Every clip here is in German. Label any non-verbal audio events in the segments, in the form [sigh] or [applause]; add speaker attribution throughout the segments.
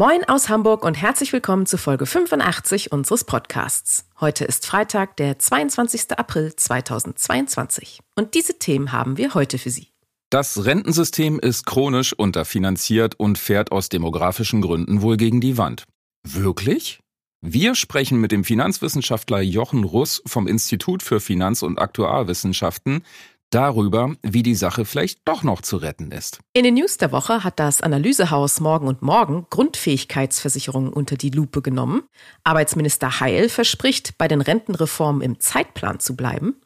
Speaker 1: Moin aus Hamburg und herzlich willkommen zu Folge 85 unseres Podcasts. Heute ist Freitag, der 22. April 2022. Und diese Themen haben wir heute für Sie.
Speaker 2: Das Rentensystem ist chronisch unterfinanziert und fährt aus demografischen Gründen wohl gegen die Wand. Wirklich? Wir sprechen mit dem Finanzwissenschaftler Jochen Russ vom Institut für Finanz- und Aktuarwissenschaften darüber, wie die Sache vielleicht doch noch zu retten ist.
Speaker 1: In den News der Woche hat das Analysehaus Morgen und Morgen Grundfähigkeitsversicherungen unter die Lupe genommen. Arbeitsminister Heil verspricht, bei den Rentenreformen im Zeitplan zu bleiben.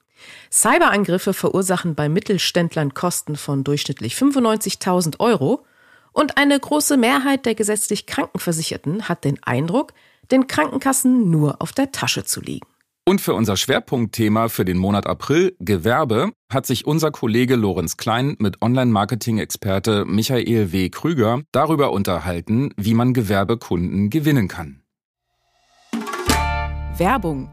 Speaker 1: Cyberangriffe verursachen bei Mittelständlern Kosten von durchschnittlich 95.000 Euro. Und eine große Mehrheit der gesetzlich Krankenversicherten hat den Eindruck, den Krankenkassen nur auf der Tasche zu liegen.
Speaker 2: Und für unser Schwerpunktthema für den Monat April, Gewerbe, hat sich unser Kollege Lorenz Klein mit Online-Marketing-Experte Michael W. Krüger darüber unterhalten, wie man Gewerbekunden gewinnen kann.
Speaker 1: Werbung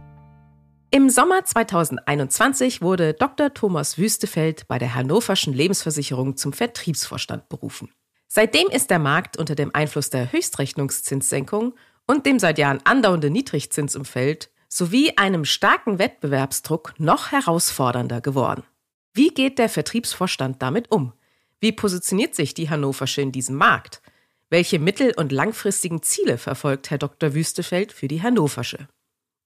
Speaker 1: im Sommer 2021 wurde Dr. Thomas Wüstefeld bei der Hannoverschen Lebensversicherung zum Vertriebsvorstand berufen. Seitdem ist der Markt unter dem Einfluss der Höchstrechnungszinssenkung und dem seit Jahren andauernden Niedrigzinsumfeld sowie einem starken Wettbewerbsdruck noch herausfordernder geworden. Wie geht der Vertriebsvorstand damit um? Wie positioniert sich die Hannoversche in diesem Markt? Welche mittel- und langfristigen Ziele verfolgt Herr Dr. Wüstefeld für die Hannoversche?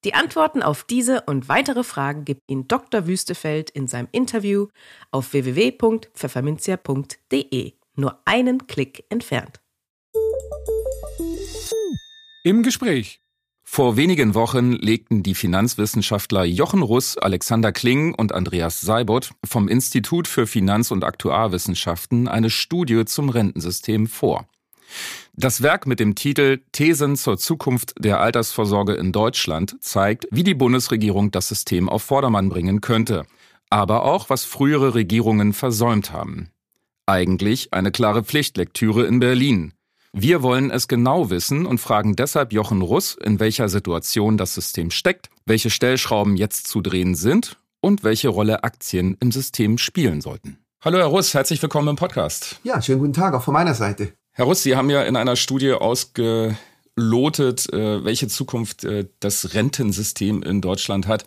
Speaker 1: Die Antworten auf diese und weitere Fragen gibt Ihnen Dr. Wüstefeld in seinem Interview auf www.pfefferminzia.de. Nur einen Klick entfernt.
Speaker 2: Im Gespräch vor wenigen Wochen legten die Finanzwissenschaftler Jochen Russ, Alexander Kling und Andreas Seibert vom Institut für Finanz- und Aktuarwissenschaften eine Studie zum Rentensystem vor. Das Werk mit dem Titel Thesen zur Zukunft der Altersvorsorge in Deutschland zeigt, wie die Bundesregierung das System auf Vordermann bringen könnte, aber auch, was frühere Regierungen versäumt haben. Eigentlich eine klare Pflichtlektüre in Berlin. Wir wollen es genau wissen und fragen deshalb Jochen Russ, in welcher Situation das System steckt, welche Stellschrauben jetzt zu drehen sind und welche Rolle Aktien im System spielen sollten. Hallo Herr Russ, herzlich willkommen im Podcast.
Speaker 3: Ja, schönen guten Tag auch von meiner Seite.
Speaker 2: Herr Russ, Sie haben ja in einer Studie ausgelotet, äh, welche Zukunft äh, das Rentensystem in Deutschland hat.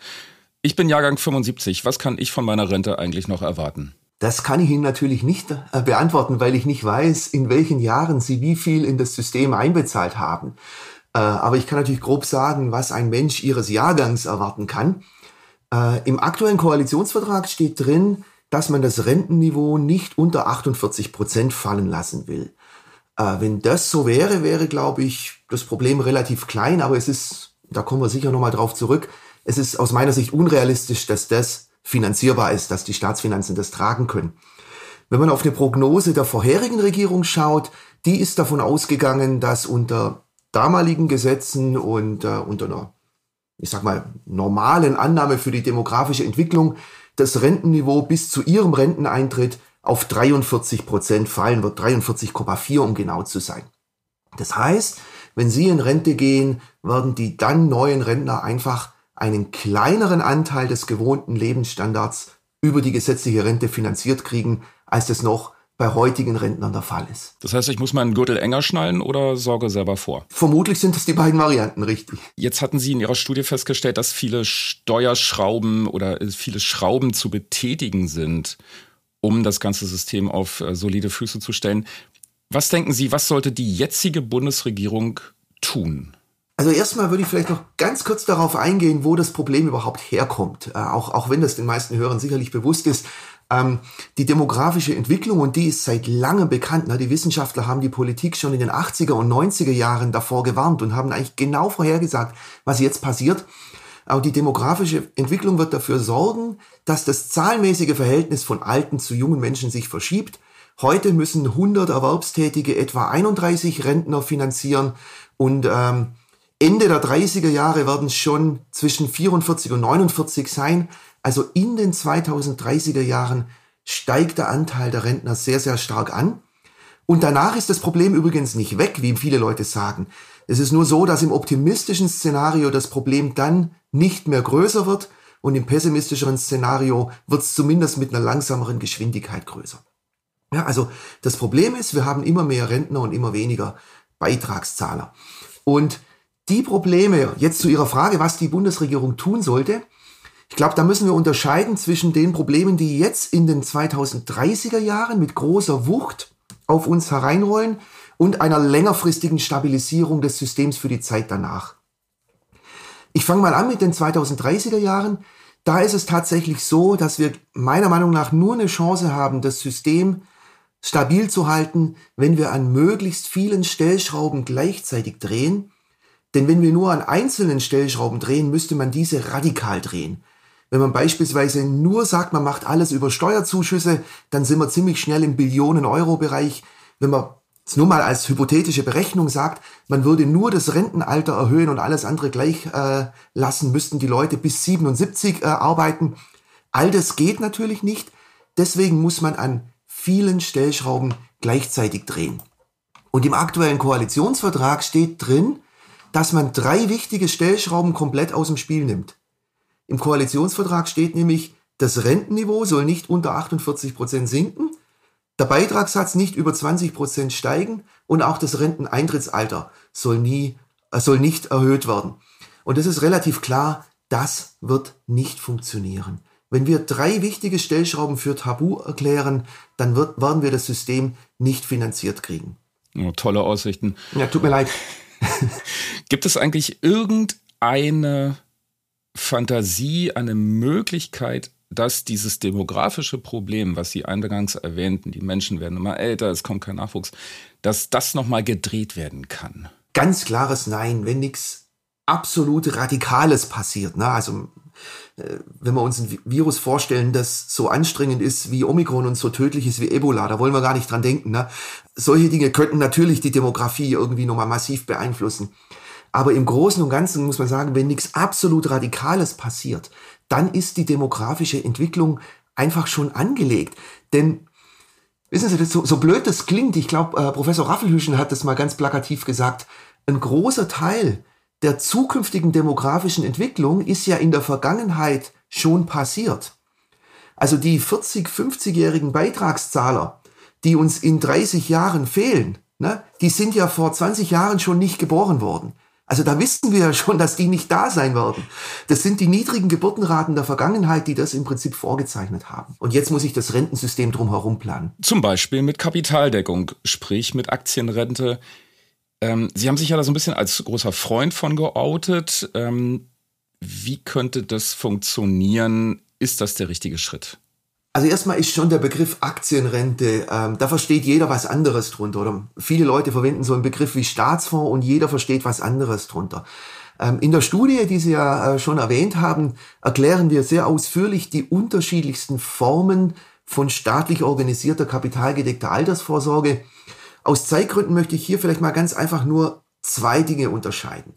Speaker 2: Ich bin Jahrgang 75. Was kann ich von meiner Rente eigentlich noch erwarten?
Speaker 3: Das kann ich Ihnen natürlich nicht äh, beantworten, weil ich nicht weiß, in welchen Jahren Sie wie viel in das System einbezahlt haben. Äh, aber ich kann natürlich grob sagen, was ein Mensch Ihres Jahrgangs erwarten kann. Äh, Im aktuellen Koalitionsvertrag steht drin, dass man das Rentenniveau nicht unter 48 Prozent fallen lassen will. Wenn das so wäre, wäre, glaube ich, das Problem relativ klein, aber es ist, da kommen wir sicher nochmal drauf zurück, es ist aus meiner Sicht unrealistisch, dass das finanzierbar ist, dass die Staatsfinanzen das tragen können. Wenn man auf eine Prognose der vorherigen Regierung schaut, die ist davon ausgegangen, dass unter damaligen Gesetzen und äh, unter einer, ich sag mal, normalen Annahme für die demografische Entwicklung das Rentenniveau bis zu ihrem Renteneintritt auf 43 Prozent fallen wird, 43,4 um genau zu sein. Das heißt, wenn Sie in Rente gehen, werden die dann neuen Rentner einfach einen kleineren Anteil des gewohnten Lebensstandards über die gesetzliche Rente finanziert kriegen, als das noch bei heutigen Rentnern der Fall ist.
Speaker 2: Das heißt, ich muss meinen Gürtel enger schnallen oder sorge selber vor?
Speaker 3: Vermutlich sind es die beiden Varianten, richtig.
Speaker 2: Jetzt hatten Sie in Ihrer Studie festgestellt, dass viele Steuerschrauben oder viele Schrauben zu betätigen sind, um das ganze System auf äh, solide Füße zu stellen. Was denken Sie, was sollte die jetzige Bundesregierung tun?
Speaker 3: Also erstmal würde ich vielleicht noch ganz kurz darauf eingehen, wo das Problem überhaupt herkommt. Äh, auch, auch wenn das den meisten Hörern sicherlich bewusst ist. Ähm, die demografische Entwicklung, und die ist seit langem bekannt. Na, die Wissenschaftler haben die Politik schon in den 80er und 90er Jahren davor gewarnt und haben eigentlich genau vorhergesagt, was jetzt passiert. Aber die demografische Entwicklung wird dafür sorgen, dass das zahlenmäßige Verhältnis von alten zu jungen Menschen sich verschiebt. Heute müssen 100 Erwerbstätige etwa 31 Rentner finanzieren und ähm, Ende der 30er Jahre werden es schon zwischen 44 und 49 sein. Also in den 2030er Jahren steigt der Anteil der Rentner sehr, sehr stark an. Und danach ist das Problem übrigens nicht weg, wie viele Leute sagen. Es ist nur so, dass im optimistischen Szenario das Problem dann nicht mehr größer wird und im pessimistischeren Szenario wird es zumindest mit einer langsameren Geschwindigkeit größer. Ja, also das Problem ist, wir haben immer mehr Rentner und immer weniger Beitragszahler. Und die Probleme, jetzt zu Ihrer Frage, was die Bundesregierung tun sollte, ich glaube, da müssen wir unterscheiden zwischen den Problemen, die jetzt in den 2030er Jahren mit großer Wucht auf uns hereinrollen und einer längerfristigen Stabilisierung des Systems für die Zeit danach. Ich fange mal an mit den 2030er Jahren. Da ist es tatsächlich so, dass wir meiner Meinung nach nur eine Chance haben, das System stabil zu halten, wenn wir an möglichst vielen Stellschrauben gleichzeitig drehen denn wenn wir nur an einzelnen Stellschrauben drehen, müsste man diese radikal drehen. Wenn man beispielsweise nur sagt, man macht alles über Steuerzuschüsse, dann sind wir ziemlich schnell im Billionen-Euro-Bereich. Wenn man es nur mal als hypothetische Berechnung sagt, man würde nur das Rentenalter erhöhen und alles andere gleich äh, lassen, müssten die Leute bis 77 äh, arbeiten. All das geht natürlich nicht. Deswegen muss man an vielen Stellschrauben gleichzeitig drehen. Und im aktuellen Koalitionsvertrag steht drin, dass man drei wichtige Stellschrauben komplett aus dem Spiel nimmt. Im Koalitionsvertrag steht nämlich, das Rentenniveau soll nicht unter 48 Prozent sinken, der Beitragssatz nicht über 20 Prozent steigen und auch das Renteneintrittsalter soll nie, äh, soll nicht erhöht werden. Und es ist relativ klar, das wird nicht funktionieren. Wenn wir drei wichtige Stellschrauben für Tabu erklären, dann wird, werden wir das System nicht finanziert kriegen.
Speaker 2: Oh, tolle Aussichten.
Speaker 3: Ja, tut mir leid. [laughs]
Speaker 2: Gibt es eigentlich irgendeine Fantasie, eine Möglichkeit, dass dieses demografische Problem, was Sie eingangs erwähnten, die Menschen werden immer älter, es kommt kein Nachwuchs, dass das nochmal gedreht werden kann?
Speaker 3: Ganz klares Nein, wenn nichts absolut Radikales passiert. Ne? Also wenn wir uns ein Virus vorstellen, das so anstrengend ist wie Omikron und so tödlich ist wie Ebola, da wollen wir gar nicht dran denken. Ne? Solche Dinge könnten natürlich die Demografie irgendwie nochmal massiv beeinflussen. Aber im Großen und Ganzen muss man sagen, wenn nichts absolut Radikales passiert, dann ist die demografische Entwicklung einfach schon angelegt. Denn Wissen Sie, so, so blöd das klingt, ich glaube, äh, Professor Raffelhüschen hat das mal ganz plakativ gesagt, ein großer Teil der zukünftigen demografischen Entwicklung ist ja in der Vergangenheit schon passiert. Also die 40, 50-jährigen Beitragszahler, die uns in 30 Jahren fehlen, ne, die sind ja vor 20 Jahren schon nicht geboren worden. Also da wissen wir ja schon, dass die nicht da sein werden. Das sind die niedrigen Geburtenraten der Vergangenheit, die das im Prinzip vorgezeichnet haben. Und jetzt muss ich das Rentensystem drumherum planen.
Speaker 2: Zum Beispiel mit Kapitaldeckung, sprich mit Aktienrente, ähm, Sie haben sich ja da so ein bisschen als großer Freund von geoutet. Ähm, wie könnte das funktionieren? Ist das der richtige Schritt?
Speaker 3: Also erstmal ist schon der Begriff Aktienrente, ähm, da versteht jeder was anderes drunter. Oder viele Leute verwenden so einen Begriff wie Staatsfonds und jeder versteht was anderes drunter. Ähm, in der Studie, die Sie ja äh, schon erwähnt haben, erklären wir sehr ausführlich die unterschiedlichsten Formen von staatlich organisierter kapitalgedeckter Altersvorsorge. Aus Zeitgründen möchte ich hier vielleicht mal ganz einfach nur zwei Dinge unterscheiden.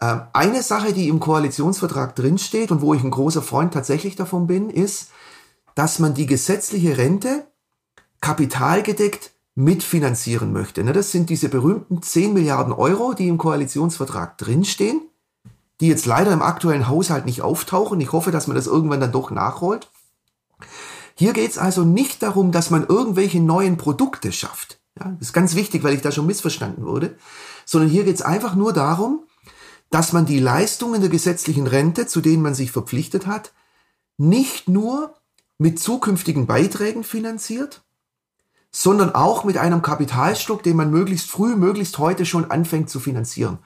Speaker 3: Ähm, eine Sache, die im Koalitionsvertrag drinsteht und wo ich ein großer Freund tatsächlich davon bin, ist, dass man die gesetzliche Rente kapitalgedeckt mitfinanzieren möchte. Ne, das sind diese berühmten 10 Milliarden Euro, die im Koalitionsvertrag drinstehen, die jetzt leider im aktuellen Haushalt nicht auftauchen. Ich hoffe, dass man das irgendwann dann doch nachholt. Hier geht es also nicht darum, dass man irgendwelche neuen Produkte schafft. Ja, das ist ganz wichtig, weil ich da schon missverstanden wurde. Sondern hier geht es einfach nur darum, dass man die Leistungen der gesetzlichen Rente, zu denen man sich verpflichtet hat, nicht nur mit zukünftigen Beiträgen finanziert, sondern auch mit einem Kapitalstock, den man möglichst früh, möglichst heute schon anfängt zu finanzieren.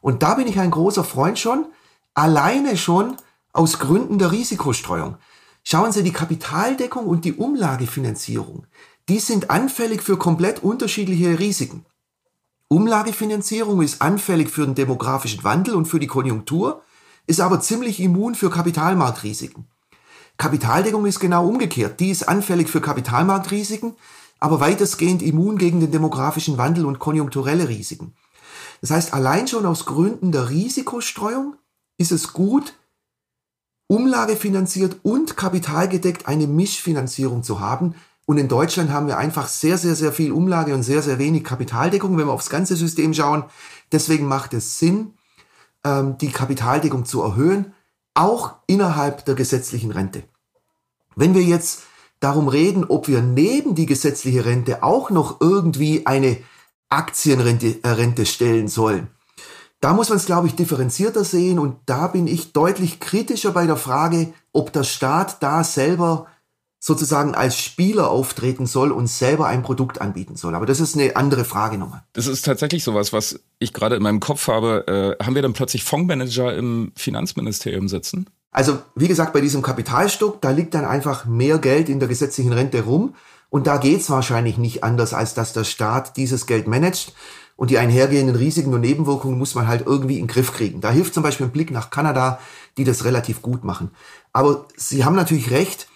Speaker 3: Und da bin ich ein großer Freund schon, alleine schon aus Gründen der Risikostreuung. Schauen Sie, die Kapitaldeckung und die Umlagefinanzierung, die sind anfällig für komplett unterschiedliche Risiken. Umlagefinanzierung ist anfällig für den demografischen Wandel und für die Konjunktur, ist aber ziemlich immun für Kapitalmarktrisiken. Kapitaldeckung ist genau umgekehrt. Die ist anfällig für Kapitalmarktrisiken, aber weitestgehend immun gegen den demografischen Wandel und konjunkturelle Risiken. Das heißt, allein schon aus Gründen der Risikostreuung ist es gut, umlagefinanziert und kapitalgedeckt eine Mischfinanzierung zu haben. Und in Deutschland haben wir einfach sehr, sehr, sehr viel Umlage und sehr, sehr wenig Kapitaldeckung, wenn wir aufs ganze System schauen. Deswegen macht es Sinn, ähm, die Kapitaldeckung zu erhöhen, auch innerhalb der gesetzlichen Rente. Wenn wir jetzt darum reden, ob wir neben die gesetzliche Rente auch noch irgendwie eine Aktienrente äh, Rente stellen sollen, da muss man es, glaube ich, differenzierter sehen und da bin ich deutlich kritischer bei der Frage, ob der Staat da selber sozusagen als Spieler auftreten soll und selber ein Produkt anbieten soll. Aber das ist eine andere Frage nochmal.
Speaker 2: Das ist tatsächlich sowas, was ich gerade in meinem Kopf habe. Äh, haben wir dann plötzlich Fondsmanager im Finanzministerium sitzen?
Speaker 3: Also wie gesagt, bei diesem Kapitalstock, da liegt dann einfach mehr Geld in der gesetzlichen Rente rum. Und da geht es wahrscheinlich nicht anders, als dass der Staat dieses Geld managt. Und die einhergehenden Risiken und Nebenwirkungen muss man halt irgendwie in den Griff kriegen. Da hilft zum Beispiel ein Blick nach Kanada, die das relativ gut machen. Aber Sie haben natürlich recht,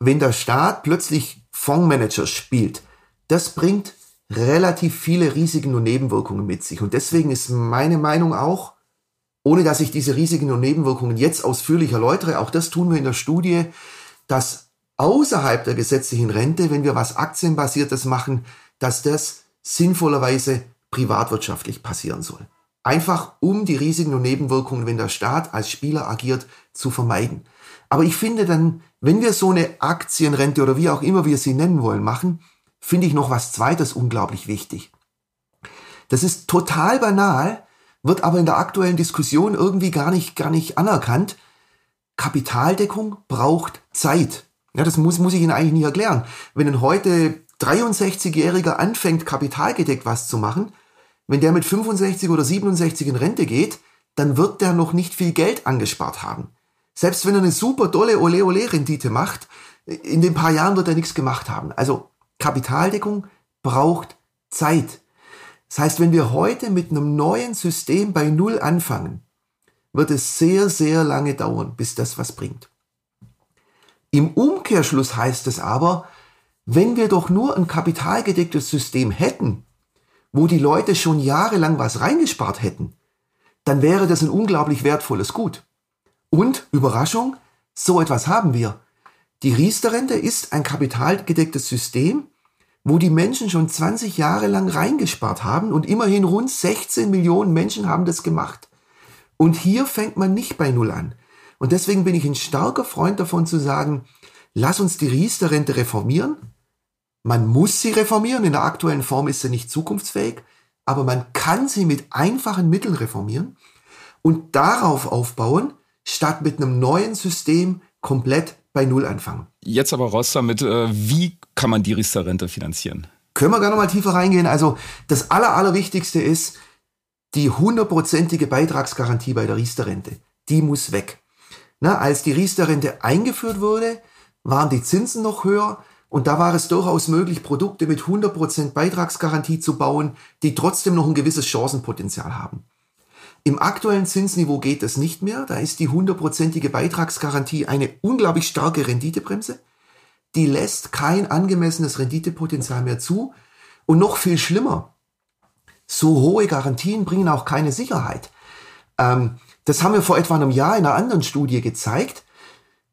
Speaker 3: wenn der Staat plötzlich Fondsmanager spielt, das bringt relativ viele Risiken und Nebenwirkungen mit sich. Und deswegen ist meine Meinung auch, ohne dass ich diese Risiken und Nebenwirkungen jetzt ausführlich erläutere, auch das tun wir in der Studie, dass außerhalb der gesetzlichen Rente, wenn wir was Aktienbasiertes machen, dass das sinnvollerweise privatwirtschaftlich passieren soll. Einfach um die Risiken und Nebenwirkungen, wenn der Staat als Spieler agiert, zu vermeiden. Aber ich finde dann, wenn wir so eine Aktienrente oder wie auch immer wir sie nennen wollen, machen, finde ich noch was zweites unglaublich wichtig. Das ist total banal, wird aber in der aktuellen Diskussion irgendwie gar nicht, gar nicht anerkannt. Kapitaldeckung braucht Zeit. Ja, das muss, muss ich Ihnen eigentlich nicht erklären. Wenn ein heute 63-Jähriger anfängt, kapitalgedeckt was zu machen, wenn der mit 65 oder 67 in Rente geht, dann wird der noch nicht viel Geld angespart haben. Selbst wenn er eine super dolle Ole-Ole-Rendite macht, in den paar Jahren wird er nichts gemacht haben. Also Kapitaldeckung braucht Zeit. Das heißt, wenn wir heute mit einem neuen System bei Null anfangen, wird es sehr, sehr lange dauern, bis das was bringt. Im Umkehrschluss heißt es aber, wenn wir doch nur ein kapitalgedecktes System hätten, wo die Leute schon jahrelang was reingespart hätten, dann wäre das ein unglaublich wertvolles Gut. Und, Überraschung, so etwas haben wir. Die Riester-Rente ist ein kapitalgedecktes System, wo die Menschen schon 20 Jahre lang reingespart haben und immerhin rund 16 Millionen Menschen haben das gemacht. Und hier fängt man nicht bei Null an. Und deswegen bin ich ein starker Freund davon zu sagen, lass uns die Riester-Rente reformieren, man muss sie reformieren, in der aktuellen Form ist sie nicht zukunftsfähig, aber man kann sie mit einfachen Mitteln reformieren und darauf aufbauen, statt mit einem neuen System komplett bei Null anfangen.
Speaker 2: Jetzt aber raus damit, äh, wie kann man die Riester-Rente finanzieren?
Speaker 3: Können wir gerne mal tiefer reingehen. Also das Aller, Allerwichtigste ist die hundertprozentige Beitragsgarantie bei der Riester-Rente. Die muss weg. Na, als die Riester-Rente eingeführt wurde, waren die Zinsen noch höher. Und da war es durchaus möglich, Produkte mit 100% Beitragsgarantie zu bauen, die trotzdem noch ein gewisses Chancenpotenzial haben. Im aktuellen Zinsniveau geht das nicht mehr. Da ist die hundertprozentige Beitragsgarantie eine unglaublich starke Renditebremse. Die lässt kein angemessenes Renditepotenzial mehr zu. Und noch viel schlimmer, so hohe Garantien bringen auch keine Sicherheit. Ähm, das haben wir vor etwa einem Jahr in einer anderen Studie gezeigt.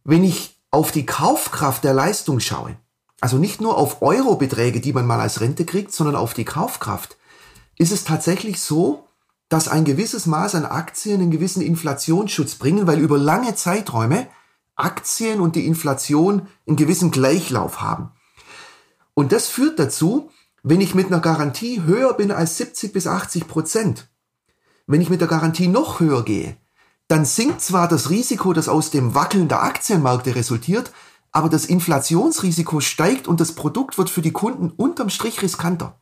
Speaker 3: Wenn ich auf die Kaufkraft der Leistung schaue, also nicht nur auf Eurobeträge, die man mal als Rente kriegt, sondern auf die Kaufkraft, ist es tatsächlich so, dass ein gewisses Maß an Aktien einen gewissen Inflationsschutz bringen, weil über lange Zeiträume Aktien und die Inflation einen gewissen Gleichlauf haben. Und das führt dazu, wenn ich mit einer Garantie höher bin als 70 bis 80 Prozent, wenn ich mit der Garantie noch höher gehe, dann sinkt zwar das Risiko, das aus dem Wackeln der Aktienmärkte resultiert, aber das Inflationsrisiko steigt und das Produkt wird für die Kunden unterm Strich riskanter.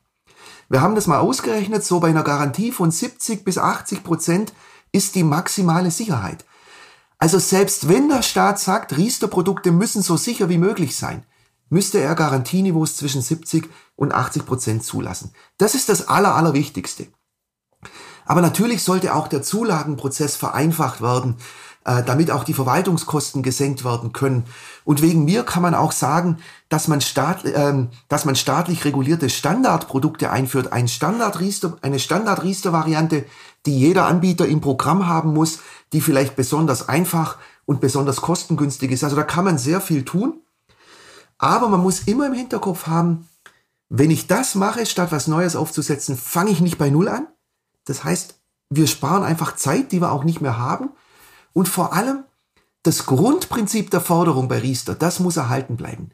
Speaker 3: Wir haben das mal ausgerechnet, so bei einer Garantie von 70 bis 80 Prozent ist die maximale Sicherheit. Also selbst wenn der Staat sagt, Riester-Produkte müssen so sicher wie möglich sein, müsste er Garantieniveaus zwischen 70 und 80 Prozent zulassen. Das ist das Aller, Allerwichtigste. Aber natürlich sollte auch der Zulagenprozess vereinfacht werden. Äh, damit auch die Verwaltungskosten gesenkt werden können. Und wegen mir kann man auch sagen, dass man, staat, ähm, dass man staatlich regulierte Standardprodukte einführt, ein Standardriester, eine Standardriester-Variante, die jeder Anbieter im Programm haben muss, die vielleicht besonders einfach und besonders kostengünstig ist. Also da kann man sehr viel tun. Aber man muss immer im Hinterkopf haben, wenn ich das mache, statt was Neues aufzusetzen, fange ich nicht bei Null an. Das heißt, wir sparen einfach Zeit, die wir auch nicht mehr haben. Und vor allem, das Grundprinzip der Forderung bei Riester, das muss erhalten bleiben.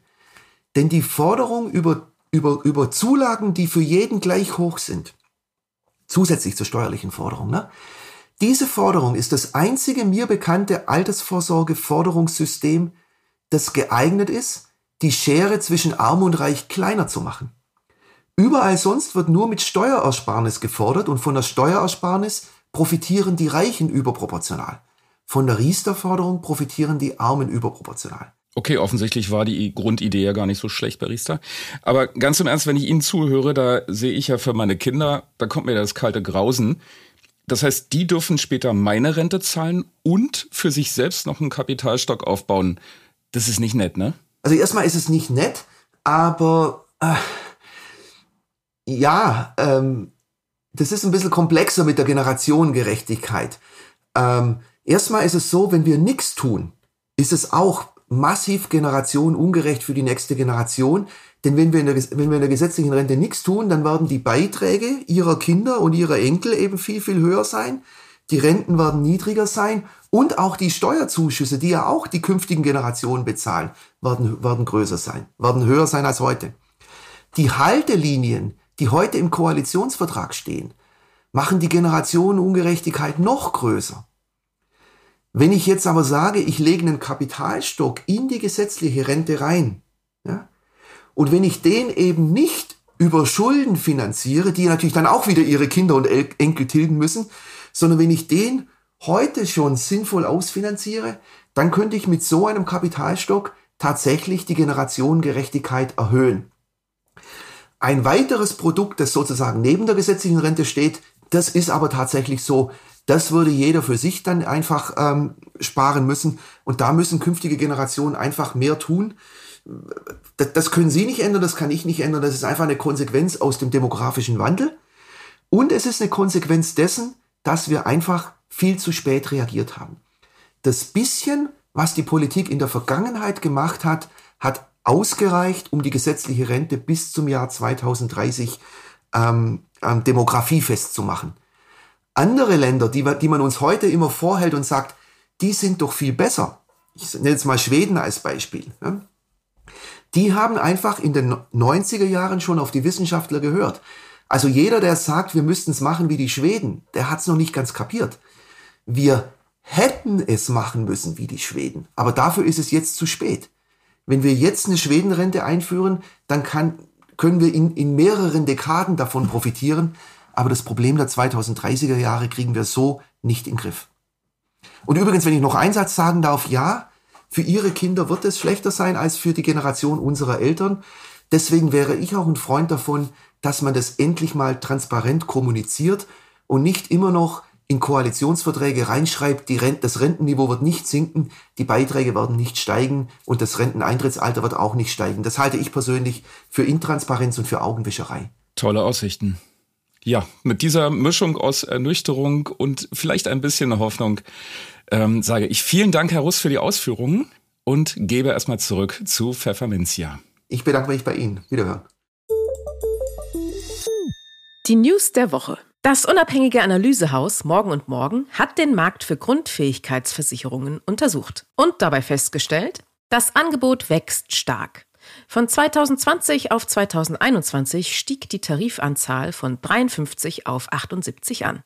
Speaker 3: Denn die Forderung über, über, über Zulagen, die für jeden gleich hoch sind, zusätzlich zur steuerlichen Forderung, ne? diese Forderung ist das einzige mir bekannte Altersvorsorge-Forderungssystem, das geeignet ist, die Schere zwischen Arm und Reich kleiner zu machen. Überall sonst wird nur mit Steuerersparnis gefordert und von der Steuerersparnis profitieren die Reichen überproportional. Von der Riester-Forderung profitieren die Armen überproportional.
Speaker 2: Okay, offensichtlich war die Grundidee ja gar nicht so schlecht bei Riester. Aber ganz im Ernst, wenn ich Ihnen zuhöre, da sehe ich ja für meine Kinder, da kommt mir das kalte Grausen. Das heißt, die dürfen später meine Rente zahlen und für sich selbst noch einen Kapitalstock aufbauen. Das ist nicht nett, ne?
Speaker 3: Also erstmal ist es nicht nett, aber äh, ja, ähm, das ist ein bisschen komplexer mit der Generationengerechtigkeit. Ähm, Erstmal ist es so, wenn wir nichts tun, ist es auch massiv generationenungerecht für die nächste Generation. Denn wenn wir, in der, wenn wir in der gesetzlichen Rente nichts tun, dann werden die Beiträge ihrer Kinder und ihrer Enkel eben viel, viel höher sein. Die Renten werden niedriger sein und auch die Steuerzuschüsse, die ja auch die künftigen Generationen bezahlen, werden, werden größer sein, werden höher sein als heute. Die Haltelinien, die heute im Koalitionsvertrag stehen, machen die Generationenungerechtigkeit noch größer. Wenn ich jetzt aber sage, ich lege einen Kapitalstock in die gesetzliche Rente rein, ja, und wenn ich den eben nicht über Schulden finanziere, die natürlich dann auch wieder ihre Kinder und Enkel tilgen müssen, sondern wenn ich den heute schon sinnvoll ausfinanziere, dann könnte ich mit so einem Kapitalstock tatsächlich die Generationengerechtigkeit erhöhen. Ein weiteres Produkt, das sozusagen neben der gesetzlichen Rente steht, das ist aber tatsächlich so, das würde jeder für sich dann einfach ähm, sparen müssen. Und da müssen künftige Generationen einfach mehr tun. Das, das können Sie nicht ändern, das kann ich nicht ändern. Das ist einfach eine Konsequenz aus dem demografischen Wandel. Und es ist eine Konsequenz dessen, dass wir einfach viel zu spät reagiert haben. Das bisschen, was die Politik in der Vergangenheit gemacht hat, hat ausgereicht, um die gesetzliche Rente bis zum Jahr 2030 ähm, ähm, demografiefest zu machen. Andere Länder, die, die man uns heute immer vorhält und sagt, die sind doch viel besser. Ich nenne jetzt mal Schweden als Beispiel. Ja? Die haben einfach in den 90er Jahren schon auf die Wissenschaftler gehört. Also jeder, der sagt, wir müssten es machen wie die Schweden, der hat es noch nicht ganz kapiert. Wir hätten es machen müssen wie die Schweden, aber dafür ist es jetzt zu spät. Wenn wir jetzt eine Schwedenrente einführen, dann kann, können wir in, in mehreren Dekaden davon profitieren, aber das Problem der 2030er Jahre kriegen wir so nicht in den Griff. Und übrigens, wenn ich noch einen Satz sagen darf, ja, für ihre Kinder wird es schlechter sein als für die Generation unserer Eltern. Deswegen wäre ich auch ein Freund davon, dass man das endlich mal transparent kommuniziert und nicht immer noch in Koalitionsverträge reinschreibt, Rent das Rentenniveau wird nicht sinken, die Beiträge werden nicht steigen und das Renteneintrittsalter wird auch nicht steigen. Das halte ich persönlich für Intransparenz und für Augenwischerei.
Speaker 2: Tolle Aussichten. Ja, mit dieser Mischung aus Ernüchterung und vielleicht ein bisschen Hoffnung ähm, sage ich vielen Dank, Herr Russ, für die Ausführungen und gebe erstmal zurück zu Pfefferminzia.
Speaker 3: Ich bedanke mich bei Ihnen. Wiederhören.
Speaker 1: Die News der Woche. Das unabhängige Analysehaus Morgen und Morgen hat den Markt für Grundfähigkeitsversicherungen untersucht und dabei festgestellt, das Angebot wächst stark. Von 2020 auf 2021 stieg die Tarifanzahl von 53 auf 78 an.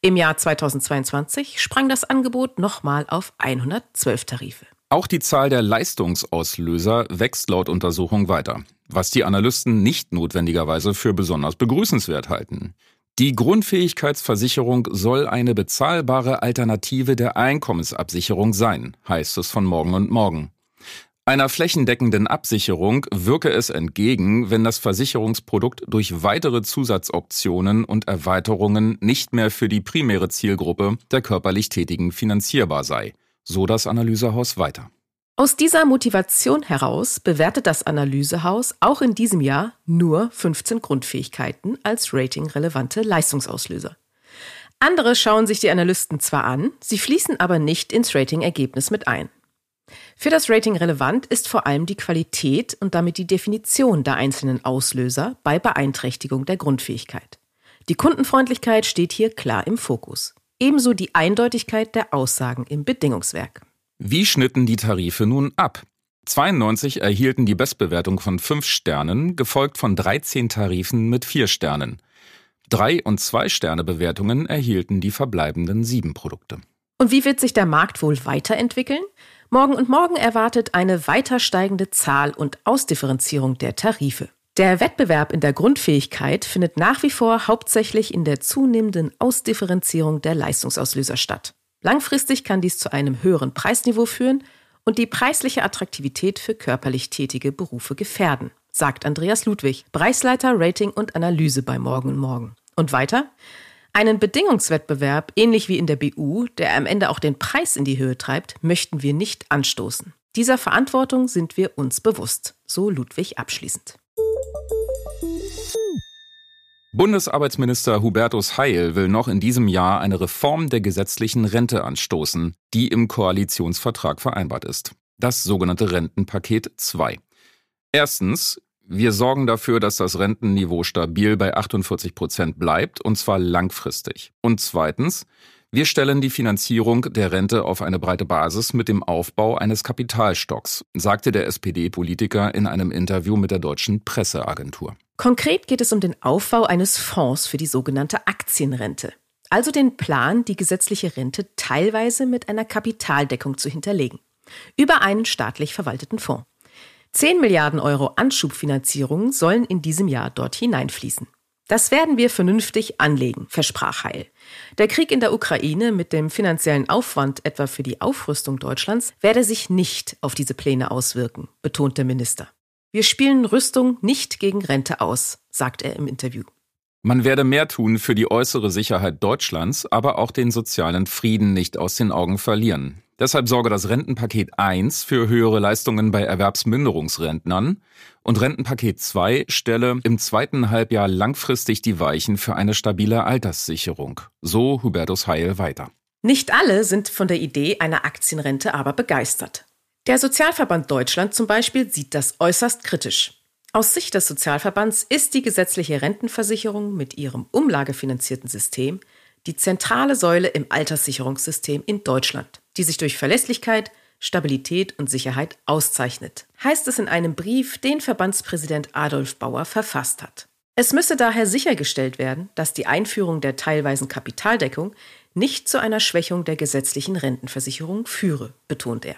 Speaker 1: Im Jahr 2022 sprang das Angebot nochmal auf 112 Tarife.
Speaker 2: Auch die Zahl der Leistungsauslöser wächst laut Untersuchung weiter, was die Analysten nicht notwendigerweise für besonders begrüßenswert halten. Die Grundfähigkeitsversicherung soll eine bezahlbare Alternative der Einkommensabsicherung sein, heißt es von Morgen und Morgen. Einer flächendeckenden Absicherung wirke es entgegen, wenn das Versicherungsprodukt durch weitere Zusatzoptionen und Erweiterungen nicht mehr für die primäre Zielgruppe der körperlich Tätigen finanzierbar sei, so das Analysehaus weiter.
Speaker 1: Aus dieser Motivation heraus bewertet das Analysehaus auch in diesem Jahr nur 15 Grundfähigkeiten als ratingrelevante Leistungsauslöser. Andere schauen sich die Analysten zwar an, sie fließen aber nicht ins Ratingergebnis mit ein. Für das Rating relevant ist vor allem die Qualität und damit die Definition der einzelnen Auslöser bei Beeinträchtigung der Grundfähigkeit. Die Kundenfreundlichkeit steht hier klar im Fokus. Ebenso die Eindeutigkeit der Aussagen im Bedingungswerk.
Speaker 2: Wie schnitten die Tarife nun ab? 92 erhielten die Bestbewertung von 5 Sternen, gefolgt von 13 Tarifen mit 4 Sternen. Drei- und Zwei-Sterne-Bewertungen erhielten die verbleibenden sieben Produkte.
Speaker 1: Und wie wird sich der Markt wohl weiterentwickeln? Morgen und morgen erwartet eine weiter steigende Zahl und Ausdifferenzierung der Tarife. Der Wettbewerb in der Grundfähigkeit findet nach wie vor hauptsächlich in der zunehmenden Ausdifferenzierung der Leistungsauslöser statt. Langfristig kann dies zu einem höheren Preisniveau führen und die preisliche Attraktivität für körperlich tätige Berufe gefährden, sagt Andreas Ludwig, Preisleiter Rating und Analyse bei Morgen Morgen. Und weiter? Einen Bedingungswettbewerb, ähnlich wie in der BU, der am Ende auch den Preis in die Höhe treibt, möchten wir nicht anstoßen. Dieser Verantwortung sind wir uns bewusst, so Ludwig abschließend.
Speaker 2: Bundesarbeitsminister Hubertus Heil will noch in diesem Jahr eine Reform der gesetzlichen Rente anstoßen, die im Koalitionsvertrag vereinbart ist. Das sogenannte Rentenpaket 2. Erstens, wir sorgen dafür, dass das Rentenniveau stabil bei 48 Prozent bleibt, und zwar langfristig. Und zweitens, wir stellen die Finanzierung der Rente auf eine breite Basis mit dem Aufbau eines Kapitalstocks, sagte der SPD-Politiker in einem Interview mit der deutschen Presseagentur.
Speaker 1: Konkret geht es um den Aufbau eines Fonds für die sogenannte Aktienrente. Also den Plan, die gesetzliche Rente teilweise mit einer Kapitaldeckung zu hinterlegen. Über einen staatlich verwalteten Fonds. 10 Milliarden Euro Anschubfinanzierung sollen in diesem Jahr dort hineinfließen. Das werden wir vernünftig anlegen, versprach Heil. Der Krieg in der Ukraine mit dem finanziellen Aufwand etwa für die Aufrüstung Deutschlands werde sich nicht auf diese Pläne auswirken, betont der Minister. Wir spielen Rüstung nicht gegen Rente aus, sagt er im Interview.
Speaker 2: Man werde mehr tun für die äußere Sicherheit Deutschlands, aber auch den sozialen Frieden nicht aus den Augen verlieren. Deshalb sorge das Rentenpaket 1 für höhere Leistungen bei Erwerbsminderungsrentnern und Rentenpaket 2 stelle im zweiten Halbjahr langfristig die Weichen für eine stabile Alterssicherung. So Hubertus Heil weiter.
Speaker 1: Nicht alle sind von der Idee einer Aktienrente aber begeistert. Der Sozialverband Deutschland zum Beispiel sieht das äußerst kritisch. Aus Sicht des Sozialverbands ist die gesetzliche Rentenversicherung mit ihrem umlagefinanzierten System die zentrale Säule im Alterssicherungssystem in Deutschland, die sich durch Verlässlichkeit, Stabilität und Sicherheit auszeichnet, heißt es in einem Brief, den Verbandspräsident Adolf Bauer verfasst hat. Es müsse daher sichergestellt werden, dass die Einführung der teilweisen Kapitaldeckung nicht zu einer Schwächung der gesetzlichen Rentenversicherung führe, betont er.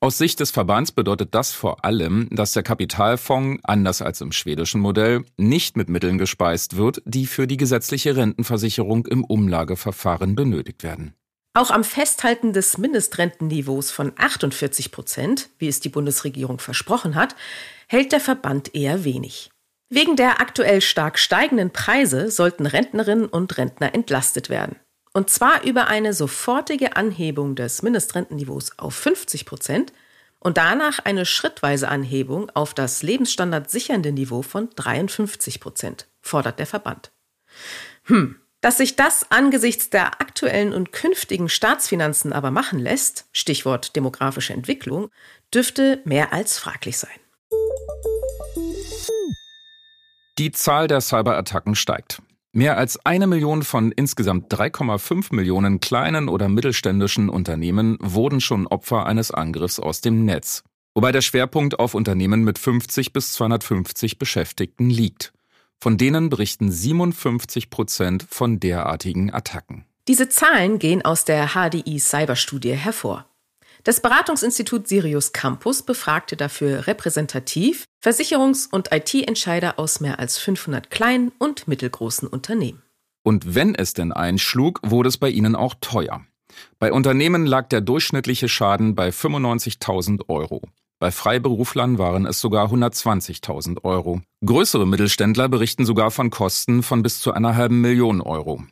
Speaker 2: Aus Sicht des Verbands bedeutet das vor allem, dass der Kapitalfonds, anders als im schwedischen Modell, nicht mit Mitteln gespeist wird, die für die gesetzliche Rentenversicherung im Umlageverfahren benötigt werden.
Speaker 1: Auch am Festhalten des Mindestrentenniveaus von 48 Prozent, wie es die Bundesregierung versprochen hat, hält der Verband eher wenig. Wegen der aktuell stark steigenden Preise sollten Rentnerinnen und Rentner entlastet werden. Und zwar über eine sofortige Anhebung des Mindestrentenniveaus auf 50 Prozent und danach eine schrittweise Anhebung auf das Lebensstandard sichernde Niveau von 53 Prozent, fordert der Verband. Hm, dass sich das angesichts der aktuellen und künftigen Staatsfinanzen aber machen lässt, Stichwort demografische Entwicklung, dürfte mehr als fraglich sein.
Speaker 2: Die Zahl der Cyberattacken steigt. Mehr als eine Million von insgesamt 3,5 Millionen kleinen oder mittelständischen Unternehmen wurden schon Opfer eines Angriffs aus dem Netz. Wobei der Schwerpunkt auf Unternehmen mit 50 bis 250 Beschäftigten liegt. Von denen berichten 57 Prozent von derartigen Attacken.
Speaker 1: Diese Zahlen gehen aus der HDI Cyberstudie hervor. Das Beratungsinstitut Sirius Campus befragte dafür repräsentativ Versicherungs- und IT-Entscheider aus mehr als 500 kleinen und mittelgroßen Unternehmen.
Speaker 2: Und wenn es denn einschlug, wurde es bei ihnen auch teuer. Bei Unternehmen lag der durchschnittliche Schaden bei 95.000 Euro. Bei Freiberuflern waren es sogar 120.000 Euro. Größere Mittelständler berichten sogar von Kosten von bis zu einer halben Million Euro.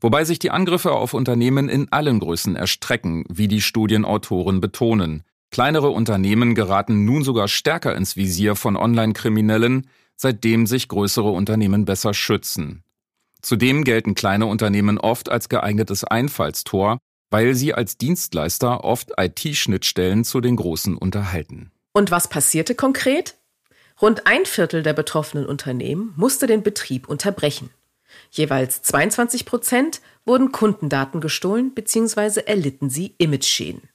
Speaker 2: Wobei sich die Angriffe auf Unternehmen in allen Größen erstrecken, wie die Studienautoren betonen. Kleinere Unternehmen geraten nun sogar stärker ins Visier von Online-Kriminellen, seitdem sich größere Unternehmen besser schützen. Zudem gelten kleine Unternehmen oft als geeignetes Einfallstor, weil sie als Dienstleister oft IT-Schnittstellen zu den großen unterhalten.
Speaker 1: Und was passierte konkret? Rund ein Viertel der betroffenen Unternehmen musste den Betrieb unterbrechen. Jeweils 22 Prozent wurden Kundendaten gestohlen bzw. erlitten sie Imageschäden.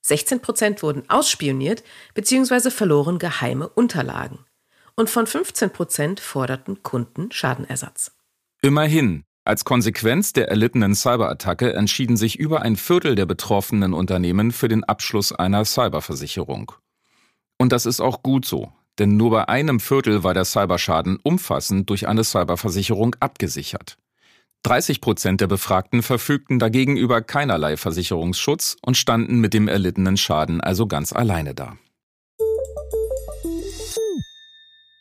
Speaker 1: 16 Prozent wurden ausspioniert bzw. verloren geheime Unterlagen. Und von 15 Prozent forderten Kunden Schadenersatz.
Speaker 2: Immerhin, als Konsequenz der erlittenen Cyberattacke entschieden sich über ein Viertel der betroffenen Unternehmen für den Abschluss einer Cyberversicherung. Und das ist auch gut so, denn nur bei einem Viertel war der Cyberschaden umfassend durch eine Cyberversicherung abgesichert. 30 Prozent der Befragten verfügten dagegen über keinerlei Versicherungsschutz und standen mit dem erlittenen Schaden also ganz alleine da.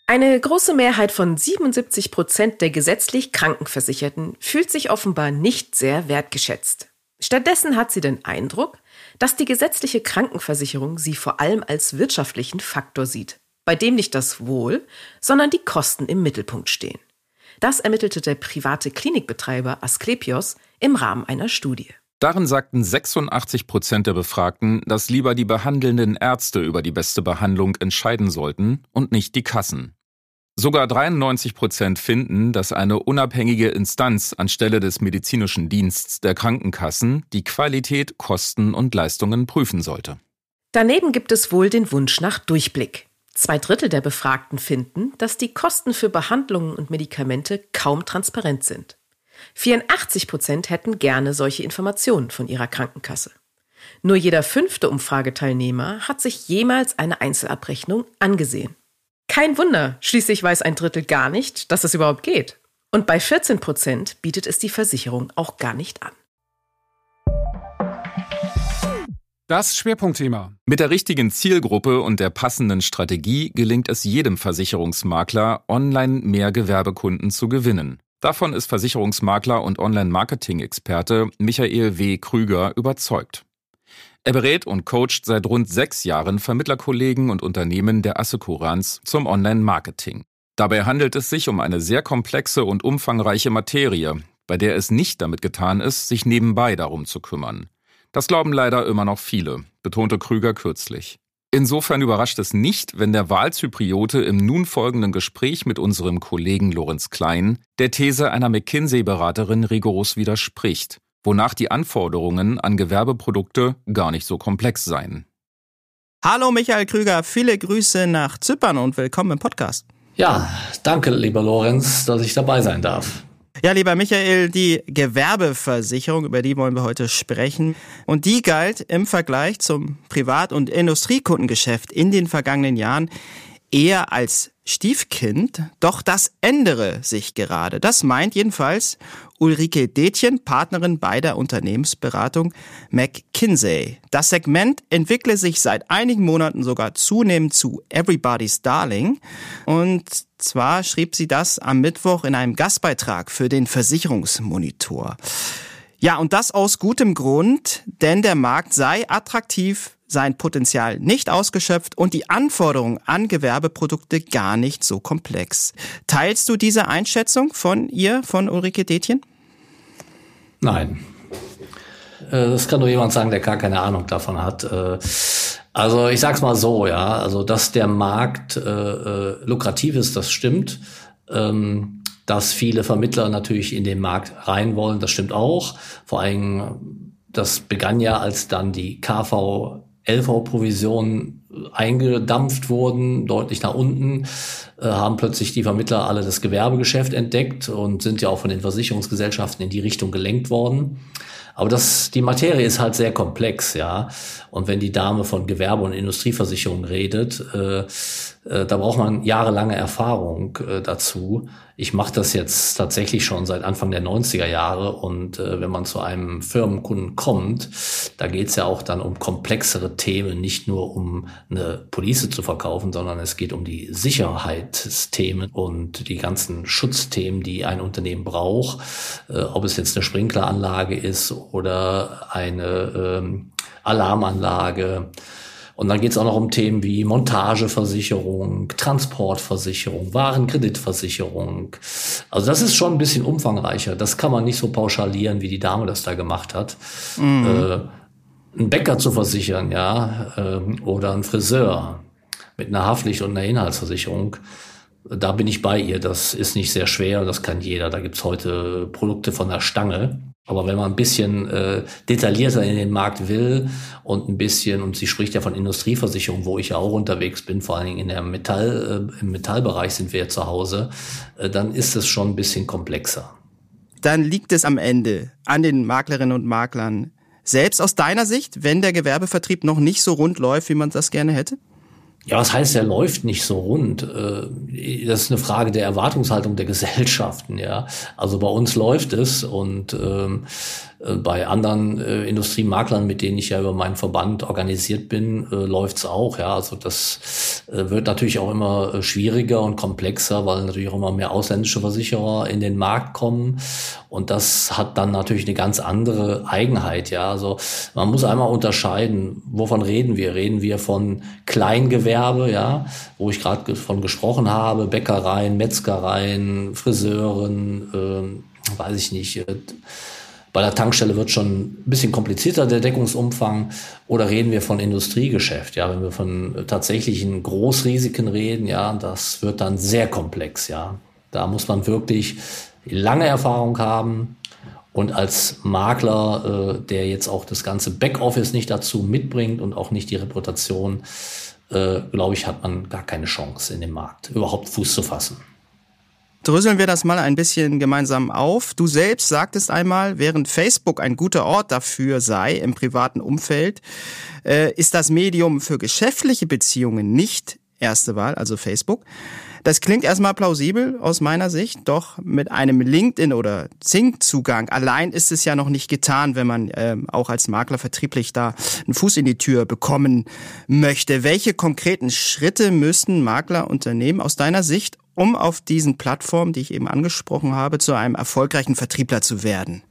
Speaker 1: Eine große Mehrheit von 77 Prozent der gesetzlich Krankenversicherten fühlt sich offenbar nicht sehr wertgeschätzt. Stattdessen hat sie den Eindruck, dass die gesetzliche Krankenversicherung sie vor allem als wirtschaftlichen Faktor sieht, bei dem nicht das Wohl, sondern die Kosten im Mittelpunkt stehen. Das ermittelte der private Klinikbetreiber Asklepios im Rahmen einer Studie.
Speaker 2: Darin sagten 86 Prozent der Befragten, dass lieber die behandelnden Ärzte über die beste Behandlung entscheiden sollten und nicht die Kassen. Sogar 93 Prozent finden, dass eine unabhängige Instanz anstelle des medizinischen Diensts der Krankenkassen die Qualität, Kosten und Leistungen prüfen sollte.
Speaker 1: Daneben gibt es wohl den Wunsch nach Durchblick. Zwei Drittel der Befragten finden, dass die Kosten für Behandlungen und Medikamente kaum transparent sind. 84 Prozent hätten gerne solche Informationen von ihrer Krankenkasse. Nur jeder fünfte Umfrageteilnehmer hat sich jemals eine Einzelabrechnung angesehen. Kein Wunder, schließlich weiß ein Drittel gar nicht, dass es überhaupt geht. Und bei 14 Prozent bietet es die Versicherung auch gar nicht an.
Speaker 4: Das Schwerpunktthema.
Speaker 2: Mit der richtigen Zielgruppe und der passenden Strategie gelingt es jedem Versicherungsmakler, online mehr Gewerbekunden zu gewinnen. Davon ist Versicherungsmakler und Online-Marketing-Experte Michael W. Krüger überzeugt. Er berät und coacht seit rund sechs Jahren Vermittlerkollegen und Unternehmen der Assekuranz zum Online-Marketing. Dabei handelt es sich um eine sehr komplexe und umfangreiche Materie, bei der es nicht damit getan ist, sich nebenbei darum zu kümmern. Das glauben leider immer noch viele, betonte Krüger kürzlich. Insofern überrascht es nicht, wenn der Wahlzypriote im nun folgenden Gespräch mit unserem Kollegen Lorenz Klein der These einer McKinsey-Beraterin rigoros widerspricht, wonach die Anforderungen an Gewerbeprodukte gar nicht so komplex seien.
Speaker 5: Hallo Michael Krüger, viele Grüße nach Zypern und willkommen im Podcast.
Speaker 6: Ja, danke lieber Lorenz, dass ich dabei sein darf.
Speaker 5: Ja, lieber Michael, die Gewerbeversicherung, über die wollen wir heute sprechen. Und die galt im Vergleich zum Privat- und Industriekundengeschäft in den vergangenen Jahren eher als Stiefkind, doch das ändere sich gerade. Das meint jedenfalls Ulrike Detjen, Partnerin bei der Unternehmensberatung McKinsey. Das Segment entwickle sich seit einigen Monaten sogar zunehmend zu Everybody's Darling. Und zwar schrieb sie das am Mittwoch in einem Gastbeitrag für den Versicherungsmonitor. Ja, und das aus gutem Grund, denn der Markt sei attraktiv, sein Potenzial nicht ausgeschöpft und die Anforderungen an Gewerbeprodukte gar nicht so komplex. Teilst du diese Einschätzung von ihr, von Ulrike Detjen?
Speaker 6: Nein. Äh, das kann nur jemand sagen, der gar keine Ahnung davon hat. Äh, also ich sag's mal so, ja, also dass der Markt äh, lukrativ ist, das stimmt. Ähm, dass viele Vermittler natürlich in den Markt rein wollen, das stimmt auch. Vor allem, das begann ja, als dann die KV LV-Provisionen eingedampft wurden, deutlich nach unten, äh, haben plötzlich die Vermittler alle das Gewerbegeschäft entdeckt und sind ja auch von den Versicherungsgesellschaften in die Richtung gelenkt worden. Aber das, die Materie ist halt sehr komplex, ja. Und wenn die Dame von Gewerbe- und Industrieversicherung redet, äh, äh, da braucht man jahrelange Erfahrung äh, dazu. Ich mache das jetzt tatsächlich schon seit Anfang der 90er Jahre und äh, wenn man zu einem Firmenkunden kommt, da geht es ja auch dann um komplexere Themen, nicht nur um eine Police zu verkaufen, sondern es geht um die Sicherheitsthemen und die ganzen Schutzthemen, die ein Unternehmen braucht, äh, ob es jetzt eine Sprinkleranlage ist oder eine ähm, Alarmanlage und dann geht es auch noch um Themen wie Montageversicherung, Transportversicherung, Warenkreditversicherung. Also das ist schon ein bisschen umfangreicher. Das kann man nicht so pauschalieren, wie die Dame das da gemacht hat. Mhm. Äh, einen Bäcker zu versichern, ja, äh, oder einen Friseur mit einer Haftpflicht und einer Inhaltsversicherung. Da bin ich bei ihr. Das ist nicht sehr schwer, das kann jeder. Da gibt's heute Produkte von der Stange. Aber wenn man ein bisschen äh, detaillierter in den Markt will und ein bisschen, und sie spricht ja von Industrieversicherung, wo ich ja auch unterwegs bin, vor allen Dingen in der Metall, äh, im Metallbereich sind wir ja zu Hause, äh, dann ist es schon ein bisschen komplexer.
Speaker 5: Dann liegt es am Ende an den Maklerinnen und Maklern selbst aus deiner Sicht, wenn der Gewerbevertrieb noch nicht so rund läuft, wie man das gerne hätte?
Speaker 6: Ja, was heißt, er läuft nicht so rund? Äh, das ist eine Frage der Erwartungshaltung der Gesellschaften, ja. Also bei uns läuft es und ähm, äh, bei anderen äh, Industriemaklern, mit denen ich ja über meinen Verband organisiert bin, äh, läuft's auch. Ja, also das äh, wird natürlich auch immer äh, schwieriger und komplexer, weil natürlich auch immer mehr ausländische Versicherer in den Markt kommen. Und das hat dann natürlich eine ganz andere Eigenheit. Ja, also man muss einmal unterscheiden, wovon reden wir? Reden wir von Kleingewerbe, ja, wo ich gerade von gesprochen habe, Bäckereien, Metzgereien, Friseuren, äh, weiß ich nicht. Äh, bei der Tankstelle wird schon ein bisschen komplizierter der Deckungsumfang. Oder reden wir von Industriegeschäft? Ja, wenn wir von tatsächlichen Großrisiken reden, ja, das wird dann sehr komplex. Ja, da muss man wirklich lange Erfahrung haben. Und als Makler, äh, der jetzt auch das ganze Backoffice nicht dazu mitbringt und auch nicht die Reputation, äh, glaube ich, hat man gar keine Chance in dem Markt überhaupt Fuß zu fassen.
Speaker 5: Dröseln wir das mal ein bisschen gemeinsam auf. Du selbst sagtest einmal, während Facebook ein guter Ort dafür sei im privaten Umfeld, äh, ist das Medium für geschäftliche Beziehungen nicht erste Wahl, also Facebook. Das klingt erstmal plausibel aus meiner Sicht, doch mit einem LinkedIn oder Zink-Zugang allein ist es ja noch nicht getan, wenn man äh, auch als Makler vertrieblich da einen Fuß in die Tür bekommen möchte. Welche konkreten Schritte müssten Makler unternehmen aus deiner Sicht, um auf diesen Plattformen, die ich eben angesprochen habe, zu einem erfolgreichen Vertriebler zu werden?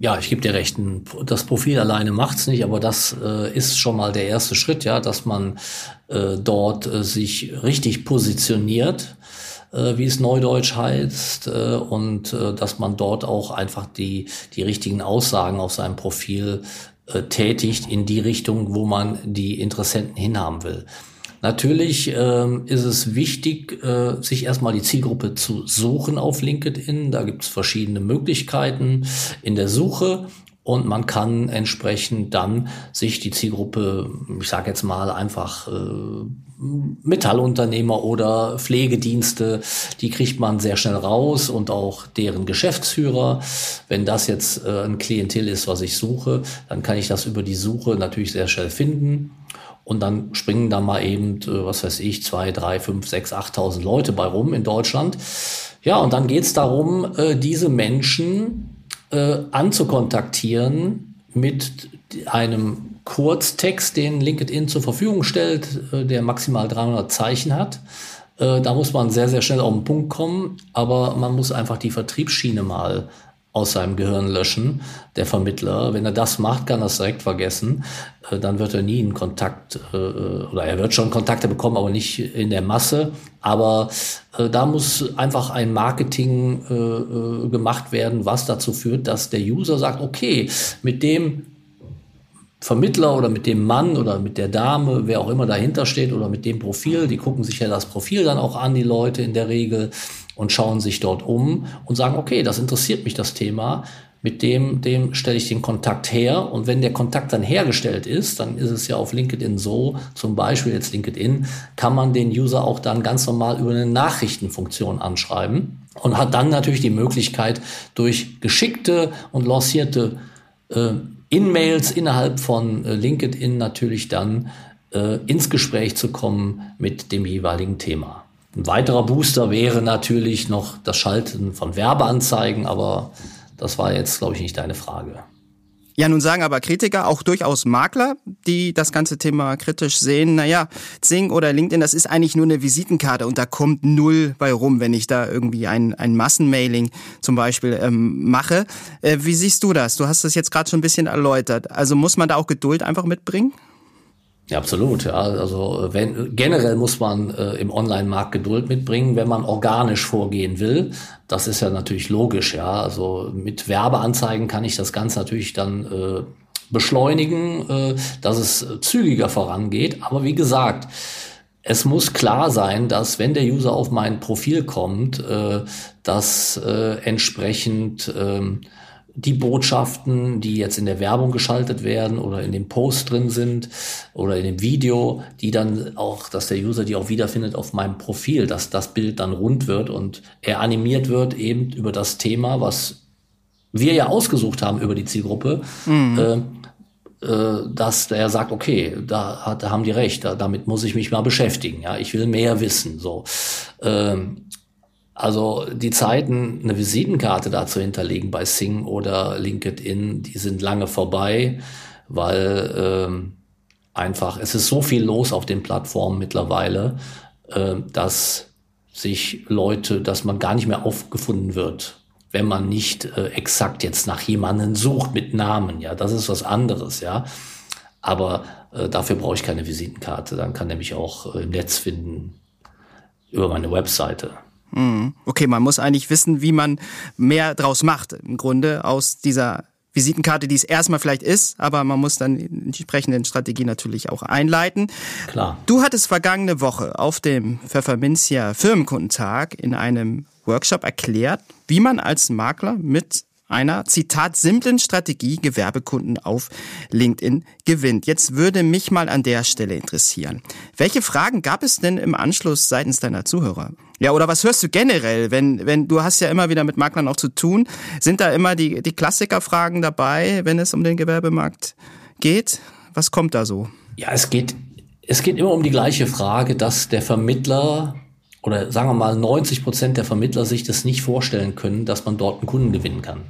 Speaker 6: Ja, ich gebe dir recht. Das Profil alleine macht's nicht, aber das äh, ist schon mal der erste Schritt, ja, dass man äh, dort äh, sich richtig positioniert, äh, wie es neudeutsch heißt, äh, und äh, dass man dort auch einfach die die richtigen Aussagen auf seinem Profil tätigt in die Richtung, wo man die Interessenten hinhaben will. Natürlich ähm, ist es wichtig, äh, sich erstmal die Zielgruppe zu suchen auf LinkedIn. Da gibt es verschiedene Möglichkeiten in der Suche. Und man kann entsprechend dann sich die Zielgruppe, ich sage jetzt mal einfach äh, Metallunternehmer oder Pflegedienste, die kriegt man sehr schnell raus und auch deren Geschäftsführer. Wenn das jetzt äh, ein Klientel ist, was ich suche, dann kann ich das über die Suche natürlich sehr schnell finden. Und dann springen da mal eben, äh, was weiß ich, zwei, drei, fünf, sechs, achttausend Leute bei rum in Deutschland. Ja, und dann geht's darum, äh, diese Menschen äh, anzukontaktieren mit einem Kurztext, den LinkedIn zur Verfügung stellt, der maximal 300 Zeichen hat. Da muss man sehr, sehr schnell auf den Punkt kommen, aber man muss einfach die Vertriebsschiene mal aus seinem Gehirn löschen, der Vermittler. Wenn er das macht, kann er es direkt vergessen. Äh, dann wird er nie in Kontakt, äh, oder er wird schon Kontakte bekommen, aber nicht in der Masse. Aber äh, da muss einfach ein Marketing gemacht werden, was dazu führt, dass der User sagt, okay, mit dem Vermittler oder mit dem Mann oder mit der Dame, wer auch immer dahinter steht oder mit dem Profil, die gucken sich ja das Profil dann auch an, die Leute in der Regel und schauen sich dort um und sagen, okay, das interessiert mich das Thema, mit dem, dem stelle ich den Kontakt her. Und wenn der Kontakt dann hergestellt ist, dann ist es ja auf LinkedIn so, zum Beispiel jetzt LinkedIn, kann man den User auch dann ganz normal über eine Nachrichtenfunktion anschreiben und hat dann natürlich die Möglichkeit, durch geschickte und lancierte äh, In-Mails innerhalb von äh, LinkedIn natürlich dann äh, ins Gespräch zu kommen mit dem jeweiligen Thema. Ein weiterer Booster wäre natürlich noch das Schalten von Werbeanzeigen, aber das war jetzt, glaube ich, nicht deine Frage.
Speaker 5: Ja, nun sagen aber Kritiker, auch durchaus Makler, die das ganze Thema kritisch sehen, naja, Zing oder LinkedIn, das ist eigentlich nur eine Visitenkarte und da kommt null bei rum, wenn ich da irgendwie ein, ein Massenmailing zum Beispiel ähm, mache. Äh, wie siehst du das? Du hast das jetzt gerade schon ein bisschen erläutert. Also muss man da auch Geduld einfach mitbringen?
Speaker 6: Ja, absolut. Ja. Also wenn, generell muss man äh, im Online-Markt Geduld mitbringen, wenn man organisch vorgehen will. Das ist ja natürlich logisch. Ja, also mit Werbeanzeigen kann ich das Ganze natürlich dann äh, beschleunigen, äh, dass es zügiger vorangeht. Aber wie gesagt, es muss klar sein, dass wenn der User auf mein Profil kommt, äh, dass äh, entsprechend äh, die Botschaften, die jetzt in der Werbung geschaltet werden oder in dem Post drin sind oder in dem Video, die dann auch, dass der User die auch wiederfindet auf meinem Profil, dass das Bild dann rund wird und er animiert wird eben über das Thema, was wir ja ausgesucht haben über die Zielgruppe, mhm. äh, äh, dass der sagt, okay, da, hat, da haben die recht, da, damit muss ich mich mal beschäftigen, ja, ich will mehr wissen, so. Ähm, also die Zeiten, eine Visitenkarte da zu hinterlegen bei Sing oder LinkedIn, die sind lange vorbei, weil ähm, einfach es ist so viel los auf den Plattformen mittlerweile, äh, dass sich Leute, dass man gar nicht mehr aufgefunden wird, wenn man nicht äh, exakt jetzt nach jemanden sucht mit Namen. Ja, das ist was anderes. Ja, aber äh, dafür brauche ich keine Visitenkarte. Dann kann er mich auch äh, im Netz finden über meine Webseite.
Speaker 5: Mhm. Okay, man muss eigentlich wissen, wie man mehr draus macht, im Grunde aus dieser Visitenkarte, die es erstmal vielleicht ist, aber man muss dann die entsprechenden Strategie natürlich auch einleiten.
Speaker 6: Klar.
Speaker 5: Du hattest vergangene Woche auf dem Pfefferminzia Firmenkundentag in einem Workshop erklärt, wie man als Makler mit einer, Zitat, simplen Strategie Gewerbekunden auf LinkedIn gewinnt. Jetzt würde mich mal an der Stelle interessieren. Welche Fragen gab es denn im Anschluss seitens deiner Zuhörer? Ja, oder was hörst du generell, wenn, wenn, du hast ja immer wieder mit Maklern auch zu tun. Sind da immer die, die Klassikerfragen dabei, wenn es um den Gewerbemarkt geht? Was kommt da so?
Speaker 6: Ja, es geht, es geht immer um die gleiche Frage, dass der Vermittler oder sagen wir mal 90 Prozent der Vermittler sich das nicht vorstellen können, dass man dort einen Kunden gewinnen kann.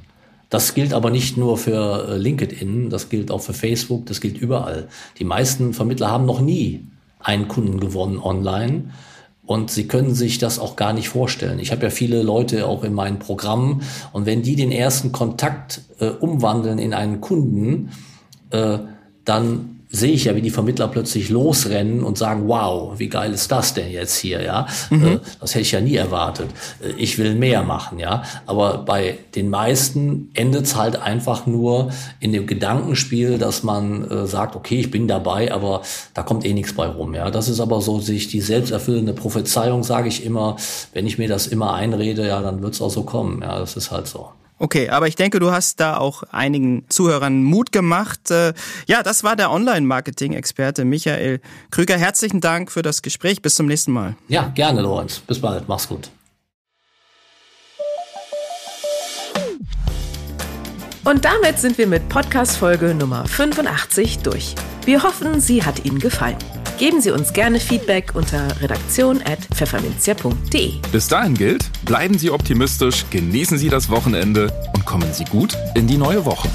Speaker 6: Das gilt aber nicht nur für äh, LinkedIn, das gilt auch für Facebook, das gilt überall. Die meisten Vermittler haben noch nie einen Kunden gewonnen online und sie können sich das auch gar nicht vorstellen. Ich habe ja viele Leute auch in meinen Programmen und wenn die den ersten Kontakt äh, umwandeln in einen Kunden, äh, dann sehe ich ja, wie die Vermittler plötzlich losrennen und sagen, wow, wie geil ist das denn jetzt hier, ja? Mhm. Äh, das hätte ich ja nie erwartet. Äh, ich will mehr machen, ja. Aber bei den meisten endet es halt einfach nur in dem Gedankenspiel, dass man äh, sagt, okay, ich bin dabei, aber da kommt eh nichts bei rum, ja. Das ist aber so sich die selbsterfüllende Prophezeiung, sage ich immer, wenn ich mir das immer einrede, ja, dann wird es auch so kommen, ja. Das ist halt so.
Speaker 5: Okay, aber ich denke, du hast da auch einigen Zuhörern Mut gemacht. Äh, ja, das war der Online-Marketing-Experte Michael Krüger. Herzlichen Dank für das Gespräch. Bis zum nächsten Mal.
Speaker 6: Ja, gerne, Lorenz. Bis bald. Mach's gut.
Speaker 1: Und damit sind wir mit Podcast-Folge Nummer 85 durch. Wir hoffen, sie hat Ihnen gefallen. Geben Sie uns gerne Feedback unter redaktion.pfefferminzia.de.
Speaker 2: Bis dahin gilt, bleiben Sie optimistisch, genießen Sie das Wochenende und kommen Sie gut in die neue Woche.